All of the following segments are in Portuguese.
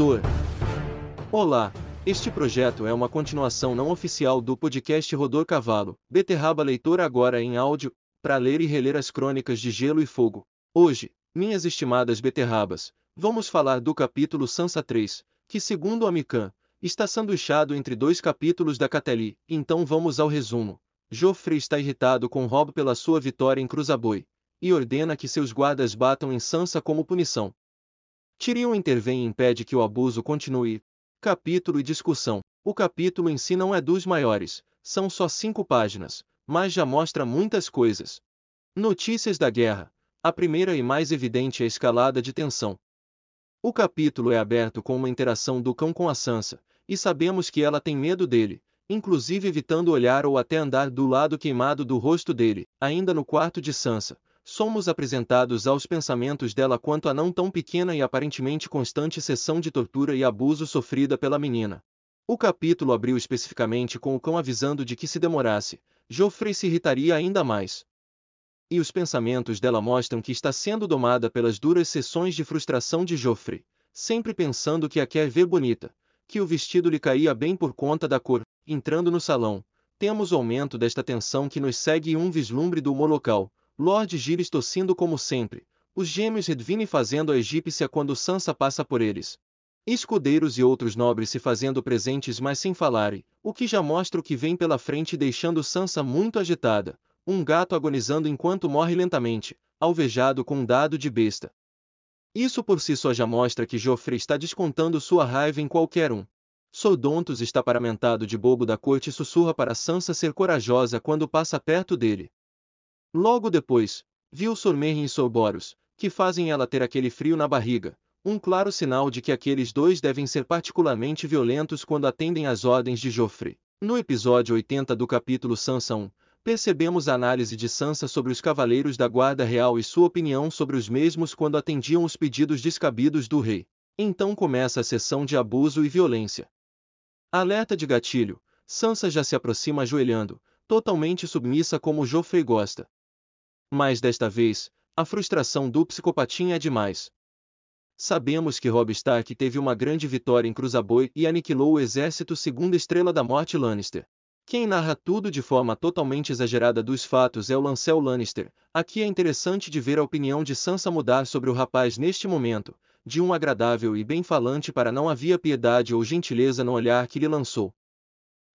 Rodor. Olá, este projeto é uma continuação não oficial do podcast Rodor Cavalo, Beterraba Leitora agora em áudio, para ler e reler as crônicas de Gelo e Fogo. Hoje, minhas estimadas beterrabas, vamos falar do capítulo Sansa 3, que segundo a Mikan, está sanduichado entre dois capítulos da Catelli, então vamos ao resumo. Joffrey está irritado com Robb pela sua vitória em Cruzaboi, e ordena que seus guardas batam em Sansa como punição. Tyrion intervém e impede que o abuso continue. Capítulo e discussão. O capítulo em si não é dos maiores, são só cinco páginas, mas já mostra muitas coisas. Notícias da guerra. A primeira e mais evidente é a escalada de tensão. O capítulo é aberto com uma interação do cão com a Sansa, e sabemos que ela tem medo dele, inclusive evitando olhar ou até andar do lado queimado do rosto dele. Ainda no quarto de Sansa, somos apresentados aos pensamentos dela quanto à não tão pequena e aparentemente constante sessão de tortura e abuso sofrida pela menina. O capítulo abriu especificamente com o cão avisando de que se demorasse, Joffrey se irritaria ainda mais. E os pensamentos dela mostram que está sendo domada pelas duras sessões de frustração de Joffrey, sempre pensando que a quer ver bonita, que o vestido lhe caía bem por conta da cor. Entrando no salão, temos o aumento desta tensão que nos segue e um vislumbre do humor local, Lord Giles tossindo como sempre, os gêmeos Redvine fazendo a egípcia quando Sansa passa por eles. Escudeiros e outros nobres se fazendo presentes mas sem falarem, o que já mostra o que vem pela frente deixando Sansa muito agitada, um gato agonizando enquanto morre lentamente, alvejado com um dado de besta. Isso por si só já mostra que Joffrey está descontando sua raiva em qualquer um. Sodontos está paramentado de bobo da corte e sussurra para Sansa ser corajosa quando passa perto dele. Logo depois, viu Sormerrin e Sorboros, que fazem ela ter aquele frio na barriga, um claro sinal de que aqueles dois devem ser particularmente violentos quando atendem às ordens de Joffrey. No episódio 80 do capítulo Sansa 1, percebemos a análise de Sansa sobre os cavaleiros da Guarda Real e sua opinião sobre os mesmos quando atendiam os pedidos descabidos do rei. Então começa a sessão de abuso e violência. Alerta de gatilho, Sansa já se aproxima ajoelhando, totalmente submissa como Joffrey gosta. Mas desta vez, a frustração do psicopatinha é demais. Sabemos que Robb Stark teve uma grande vitória em Cruzaboi e aniquilou o exército segundo Estrela da Morte Lannister. Quem narra tudo de forma totalmente exagerada dos fatos é o Lancel Lannister. Aqui é interessante de ver a opinião de Sansa mudar sobre o rapaz neste momento, de um agradável e bem falante para não havia piedade ou gentileza no olhar que lhe lançou.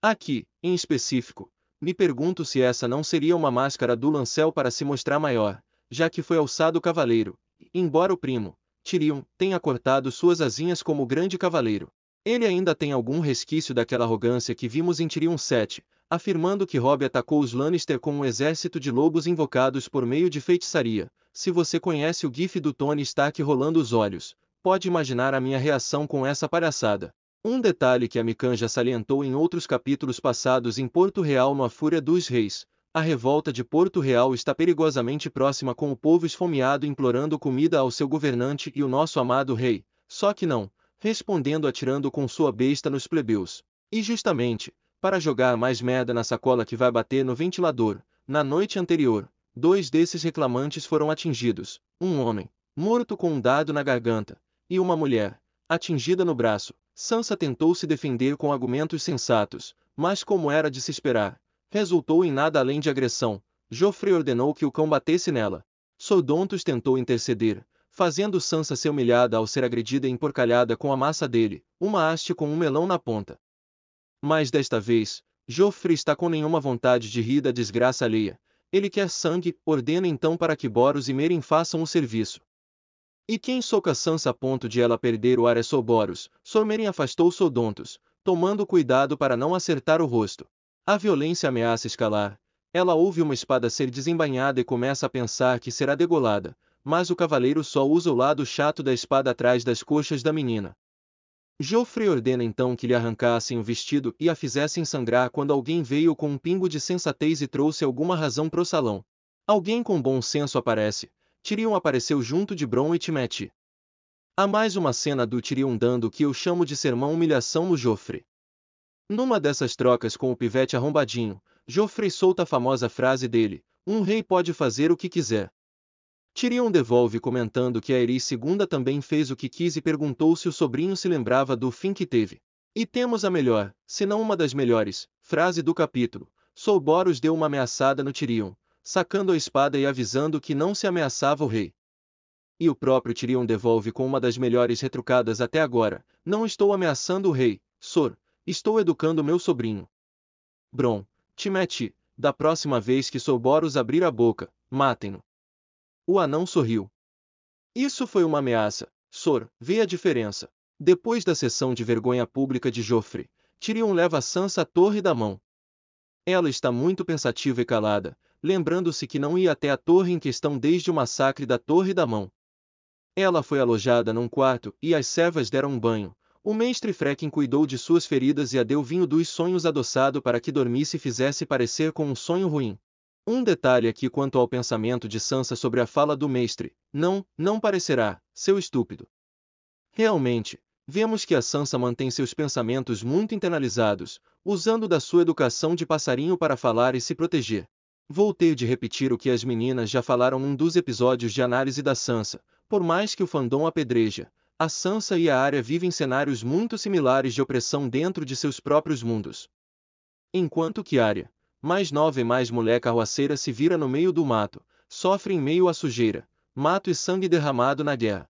Aqui, em específico, me pergunto se essa não seria uma máscara do Lancel para se mostrar maior, já que foi alçado cavaleiro, embora o primo, Tyrion, tenha cortado suas asinhas como grande cavaleiro. Ele ainda tem algum resquício daquela arrogância que vimos em Tyrion 7, afirmando que Robb atacou os Lannister com um exército de lobos invocados por meio de feitiçaria. Se você conhece o gif do Tony Stark rolando os olhos, pode imaginar a minha reação com essa palhaçada. Um detalhe que a Mikan já salientou em outros capítulos passados em Porto Real no A Fúria dos Reis. A revolta de Porto Real está perigosamente próxima com o povo esfomeado implorando comida ao seu governante e o nosso amado rei. Só que não, respondendo atirando com sua besta nos plebeus. E justamente, para jogar mais merda na sacola que vai bater no ventilador, na noite anterior, dois desses reclamantes foram atingidos, um homem, morto com um dado na garganta, e uma mulher, atingida no braço, Sansa tentou se defender com argumentos sensatos, mas como era de se esperar, resultou em nada além de agressão. Joffrey ordenou que o cão batesse nela. Sodontos tentou interceder, fazendo Sansa ser humilhada ao ser agredida e emporcalhada com a massa dele, uma haste com um melão na ponta. Mas desta vez, Joffrey está com nenhuma vontade de rir da desgraça alheia. Ele quer sangue, ordena então para que Boros e Merin façam o serviço. E quem soca Sansa a ponto de ela perder o ar é Soboros, Sormerin afastou Sodontos, tomando cuidado para não acertar o rosto. A violência ameaça escalar. Ela ouve uma espada ser desembainhada e começa a pensar que será degolada, mas o cavaleiro só usa o lado chato da espada atrás das coxas da menina. Joffrey ordena então que lhe arrancassem o vestido e a fizessem sangrar quando alguém veio com um pingo de sensatez e trouxe alguma razão pro salão. Alguém com bom senso aparece, Tyrion apareceu junto de Bron e Timete. Há mais uma cena do Tyrion dando o que eu chamo de sermão humilhação no Joffrey. Numa dessas trocas com o pivete arrombadinho, Joffrey solta a famosa frase dele, um rei pode fazer o que quiser. Tyrion devolve comentando que a Eris II também fez o que quis e perguntou se o sobrinho se lembrava do fim que teve. E temos a melhor, se não uma das melhores, frase do capítulo. Solboros deu uma ameaçada no Tyrion, sacando a espada e avisando que não se ameaçava o rei. E o próprio Tyrion devolve com uma das melhores retrucadas até agora, não estou ameaçando o rei, Sor, estou educando meu sobrinho. Bron, Timete, da próxima vez que Solboros abrir a boca, matem-no. O anão sorriu. Isso foi uma ameaça, Sor, vê a diferença. Depois da sessão de vergonha pública de Joffre, Tyrion leva Sansa à torre da mão. Ela está muito pensativa e calada, lembrando-se que não ia até a torre em questão desde o massacre da Torre da Mão. Ela foi alojada num quarto e as servas deram um banho. O mestre Frecken cuidou de suas feridas e a deu vinho dos sonhos adoçado para que dormisse e fizesse parecer com um sonho ruim. Um detalhe aqui quanto ao pensamento de Sansa sobre a fala do mestre. Não, não parecerá, seu estúpido. Realmente, vemos que a Sansa mantém seus pensamentos muito internalizados, usando da sua educação de passarinho para falar e se proteger. Voltei de repetir o que as meninas já falaram num dos episódios de análise da Sansa, por mais que o fandom apedreja, a Sansa e a Arya vivem cenários muito similares de opressão dentro de seus próprios mundos. Enquanto que Arya, mais nova e mais mulher carroaceira se vira no meio do mato, sofre em meio à sujeira, mato e sangue derramado na guerra.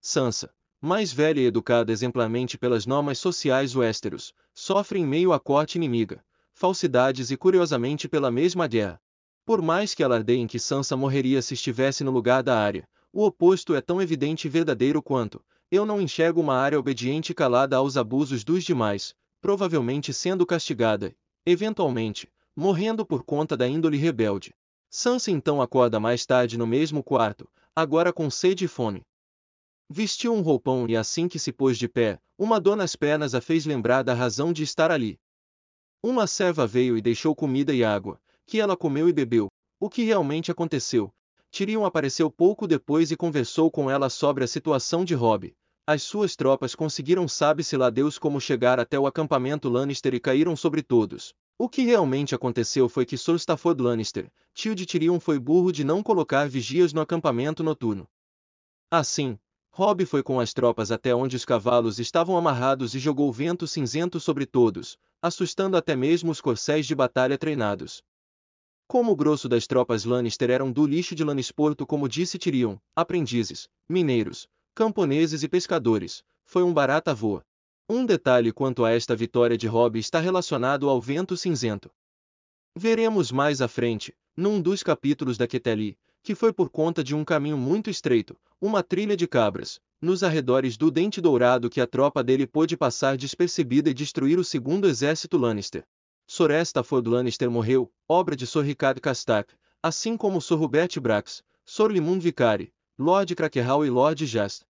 Sansa, mais velha e educada exemplarmente pelas normas sociais westeros, sofre em meio à corte inimiga, falsidades e curiosamente pela mesma guerra. Por mais que alardeiem que Sansa morreria se estivesse no lugar da área, o oposto é tão evidente e verdadeiro quanto, eu não enxergo uma área obediente e calada aos abusos dos demais, provavelmente sendo castigada, eventualmente, morrendo por conta da índole rebelde. Sansa então acorda mais tarde no mesmo quarto, agora com sede e fome. Vestiu um roupão e assim que se pôs de pé, uma dor nas pernas a fez lembrar da razão de estar ali. Uma serva veio e deixou comida e água, que ela comeu e bebeu. O que realmente aconteceu? Tyrion apareceu pouco depois e conversou com ela sobre a situação de Robb. As suas tropas conseguiram sabe-se lá Deus como chegar até o acampamento Lannister e caíram sobre todos. O que realmente aconteceu foi que Sir Stafford Lannister, tio de Tyrion foi burro de não colocar vigias no acampamento noturno. Assim, Robb foi com as tropas até onde os cavalos estavam amarrados e jogou vento cinzento sobre todos, assustando até mesmo os corcéis de batalha treinados. Como o grosso das tropas Lannister eram do lixo de Lannisporto como disse Tyrion, aprendizes, mineiros, camponeses e pescadores, foi um barata voa. Um detalhe quanto a esta vitória de Robb está relacionado ao vento cinzento. Veremos mais à frente, num dos capítulos da Keteli, que foi por conta de um caminho muito estreito, uma trilha de cabras, nos arredores do Dente Dourado que a tropa dele pôde passar despercebida e destruir o segundo exército Lannister. Sor Estaford Lannister morreu, obra de Sor Ricardo Castak, assim como Sor Robert Brax, Sor Limund Vicari, Lord Crackehall e Lord Jast.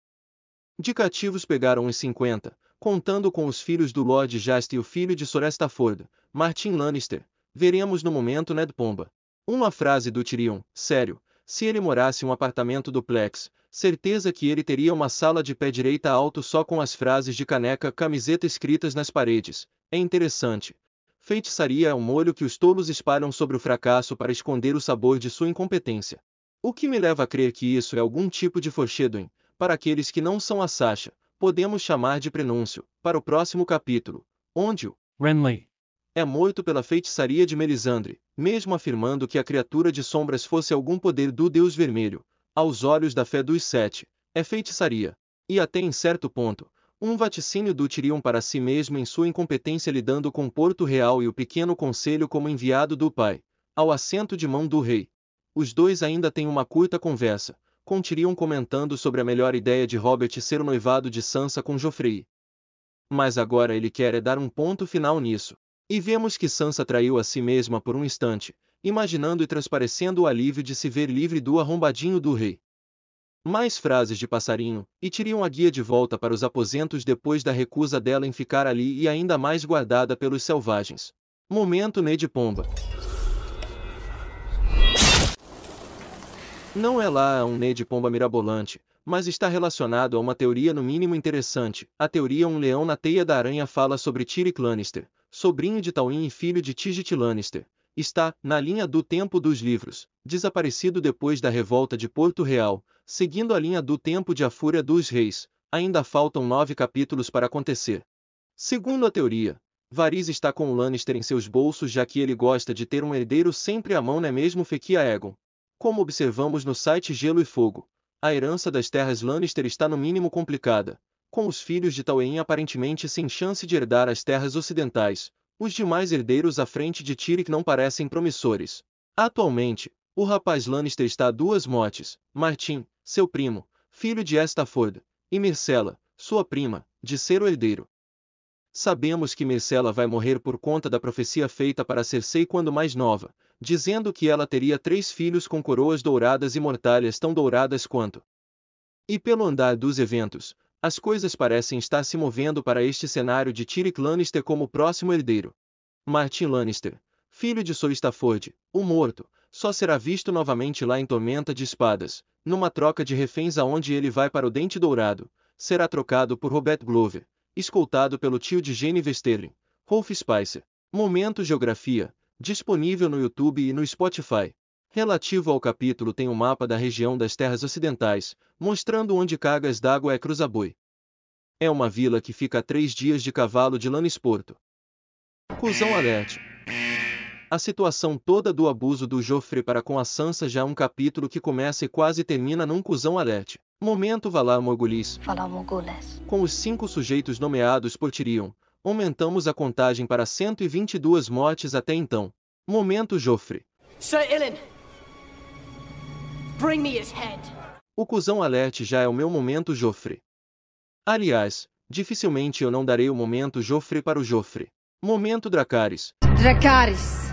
De cativos pegaram os 50, contando com os filhos do Lord Jast e o filho de Sor Estaford, Martin Lannister. Veremos no momento Ned Pomba. Uma frase do Tyrion, sério, se ele morasse um apartamento duplex, certeza que ele teria uma sala de pé direita alto só com as frases de caneca camiseta escritas nas paredes. É interessante. Feitiçaria é um molho que os tolos espalham sobre o fracasso para esconder o sabor de sua incompetência. O que me leva a crer que isso é algum tipo de foreshadowing, para aqueles que não são a Sasha, podemos chamar de prenúncio, para o próximo capítulo, onde o Renly é morto pela feitiçaria de Melisandre, mesmo afirmando que a criatura de sombras fosse algum poder do Deus Vermelho, aos olhos da fé dos sete, é feitiçaria. E até em certo ponto, um vaticínio do Tyrion para si mesmo em sua incompetência lidando com Porto Real e o pequeno conselho como enviado do pai, ao assento de mão do rei. Os dois ainda têm uma curta conversa, com Tyrion comentando sobre a melhor ideia de Robert ser o noivado de Sansa com Joffrey. Mas agora ele quer é dar um ponto final nisso. E vemos que Sansa traiu a si mesma por um instante, imaginando e transparecendo o alívio de se ver livre do arrombadinho do rei. Mais frases de passarinho, e tiriam a guia de volta para os aposentos depois da recusa dela em ficar ali e ainda mais guardada pelos selvagens. Momento Ned Pomba. Não é lá um Ned Pomba mirabolante, mas está relacionado a uma teoria no mínimo interessante. A teoria Um Leão na Teia da Aranha fala sobre Tyrick Lannister, sobrinho de Tywin e filho de Tigit Lannister, está, na linha do tempo dos livros, desaparecido depois da revolta de Porto Real, seguindo a linha do tempo de A Fúria dos Reis, ainda faltam nove capítulos para acontecer. Segundo a teoria, Varys está com o Lannister em seus bolsos já que ele gosta de ter um herdeiro sempre à mão não é mesmo Fekia Egon. Como observamos no site Gelo e Fogo, a herança das terras Lannister está no mínimo complicada, com os filhos de Tywin aparentemente sem chance de herdar as terras ocidentais, os demais herdeiros à frente de Tyrion não parecem promissores. Atualmente, o rapaz Lannister está a duas mortes, Martin, seu primo, filho de Estaford, e Myrcella, sua prima, de ser o herdeiro. Sabemos que Myrcella vai morrer por conta da profecia feita para Cersei quando mais nova, dizendo que ela teria três filhos com coroas douradas e mortalhas tão douradas quanto. E pelo andar dos eventos, as coisas parecem estar se movendo para este cenário de Tyrion Lannister como próximo herdeiro. Martin Lannister, filho de Sir Stafford, o morto, só será visto novamente lá em Tormenta de Espadas, numa troca de reféns aonde ele vai para o Dente Dourado, será trocado por Robert Glover, escoltado pelo tio de Jane Westerling, Rolf Spicer. Momento Geografia, disponível no YouTube e no Spotify. Relativo ao capítulo tem um mapa da região das terras ocidentais, mostrando onde Cagas d'Água é Cruzaboi. É uma vila que fica a três dias de cavalo de Lannisporto. Cusão alerte. A situação toda do abuso do Joffrey para com a Sansa já é um capítulo que começa e quase termina num cuzão alerte. Momento Valar Morgulis. Valar Morgulis. Com os cinco sujeitos nomeados por Tyrion, aumentamos a contagem para 122 mortes até então. Momento Joffrey. Sir Ilan, Bring me his head. O cuzão alerte já é o meu momento Joffre. Aliás, dificilmente eu não darei o momento Joffre para o Joffre. Momento Dracarys. Dracarys.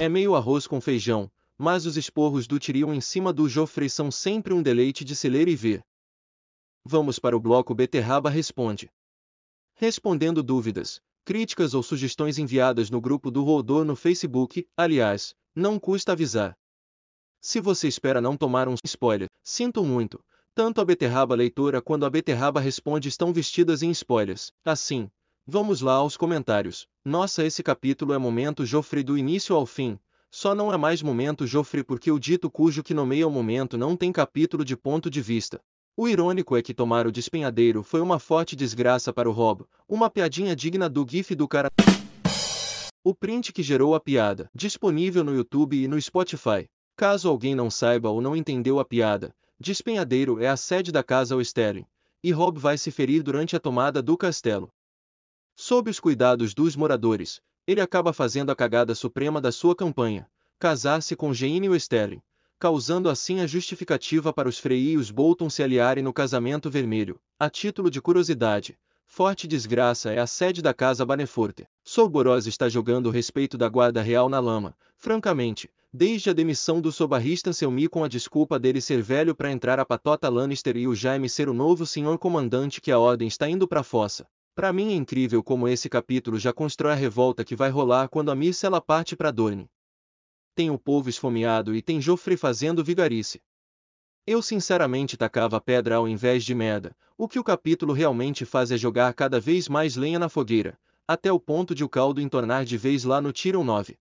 É meio arroz com feijão, mas os esporros do Tyrion em cima do Joffrey são sempre um deleite de se ler e ver. Vamos para o bloco Beterraba Responde. Respondendo dúvidas, críticas ou sugestões enviadas no grupo do Rodor no Facebook, aliás, não custa avisar. Se você espera não tomar um spoiler, sinto muito. Tanto a beterraba leitora quanto a beterraba responde estão vestidas em spoilers. Assim, vamos lá aos comentários. Nossa, esse capítulo é momento Joffrey do início ao fim. Só não é mais momento Joffrey porque o dito cujo que nomeia o momento não tem capítulo de ponto de vista. O irônico é que tomar o despenhadeiro foi uma forte desgraça para o Rob, uma piadinha digna do gif do cara. O print que gerou a piada, disponível no YouTube e no Spotify. Caso alguém não saiba ou não entendeu a piada, Despenhadeiro é a sede da casa Oesterling, e Rob vai se ferir durante a tomada do castelo. Sob os cuidados dos moradores, ele acaba fazendo a cagada suprema da sua campanha, casar-se com Jane Westerling, causando assim a justificativa para os Frey e os Bolton se aliarem no casamento vermelho. A título de curiosidade, Forte Desgraça é a sede da casa Baneforte. Sorboros está jogando o respeito da guarda real na lama, francamente, Desde a demissão do sobarrista Selmy com a desculpa dele ser velho para entrar a patota Lannister e o Jaime ser o novo senhor comandante que a ordem está indo pra fossa. Para mim é incrível como esse capítulo já constrói a revolta que vai rolar quando a Myrcella parte para Dorne. Tem o povo esfomeado e tem Joffrey fazendo vigarice. Eu sinceramente tacava pedra ao invés de merda, o que o capítulo realmente faz é jogar cada vez mais lenha na fogueira, até o ponto de o caldo entornar de vez lá no Tyrion 9.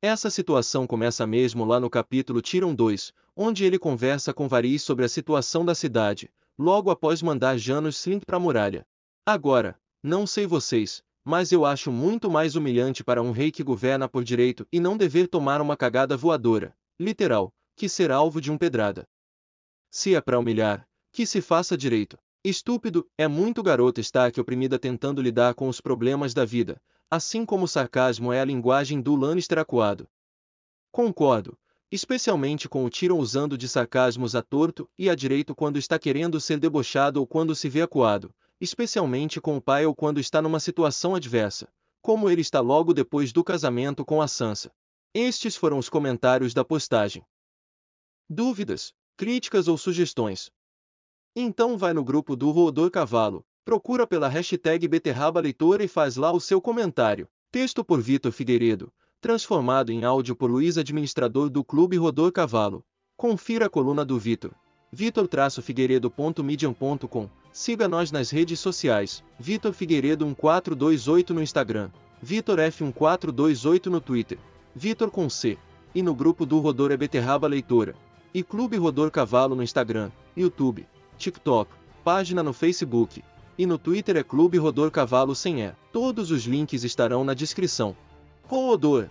Essa situação começa mesmo lá no capítulo Tyrion 2, onde ele conversa com Varys sobre a situação da cidade, logo após mandar Janos Slink para a muralha. Agora, não sei vocês, mas eu acho muito mais humilhante para um rei que governa por direito e não dever tomar uma cagada voadora, literal, que ser alvo de um pedrada. Se é para humilhar, que se faça direito. Estúpido, é muito garoto estar que oprimida tentando lidar com os problemas da vida, assim como o sarcasmo é a linguagem do Lannister acuado. Concordo, especialmente com o Tyrion usando de sarcasmos a torto e a direito quando está querendo ser debochado ou quando se vê acuado, especialmente com o pai ou quando está numa situação adversa, como ele está logo depois do casamento com a Sansa. Estes foram os comentários da postagem. Dúvidas, críticas ou sugestões? Então vai no grupo do Rodor Cavalo, Procura pela hashtag Beterraba Leitora e faz lá o seu comentário. Texto por Vitor Figueiredo, transformado em áudio por Luiz Administrador do Clube Rodor Cavalo. Confira a coluna do Vitor. vitor-figueiredo.medium.com Siga nós nas redes sociais, Vitor Figueiredo 1428 no Instagram. Vitor F1428 no Twitter, Vitor com C, e no grupo do Rodor é Beterraba Leitora, e Clube Rodor Cavalo no Instagram, YouTube, TikTok, página no Facebook, e no Twitter é Clube Rodor Cavalo sem E. Todos os links estarão na descrição. Rodor!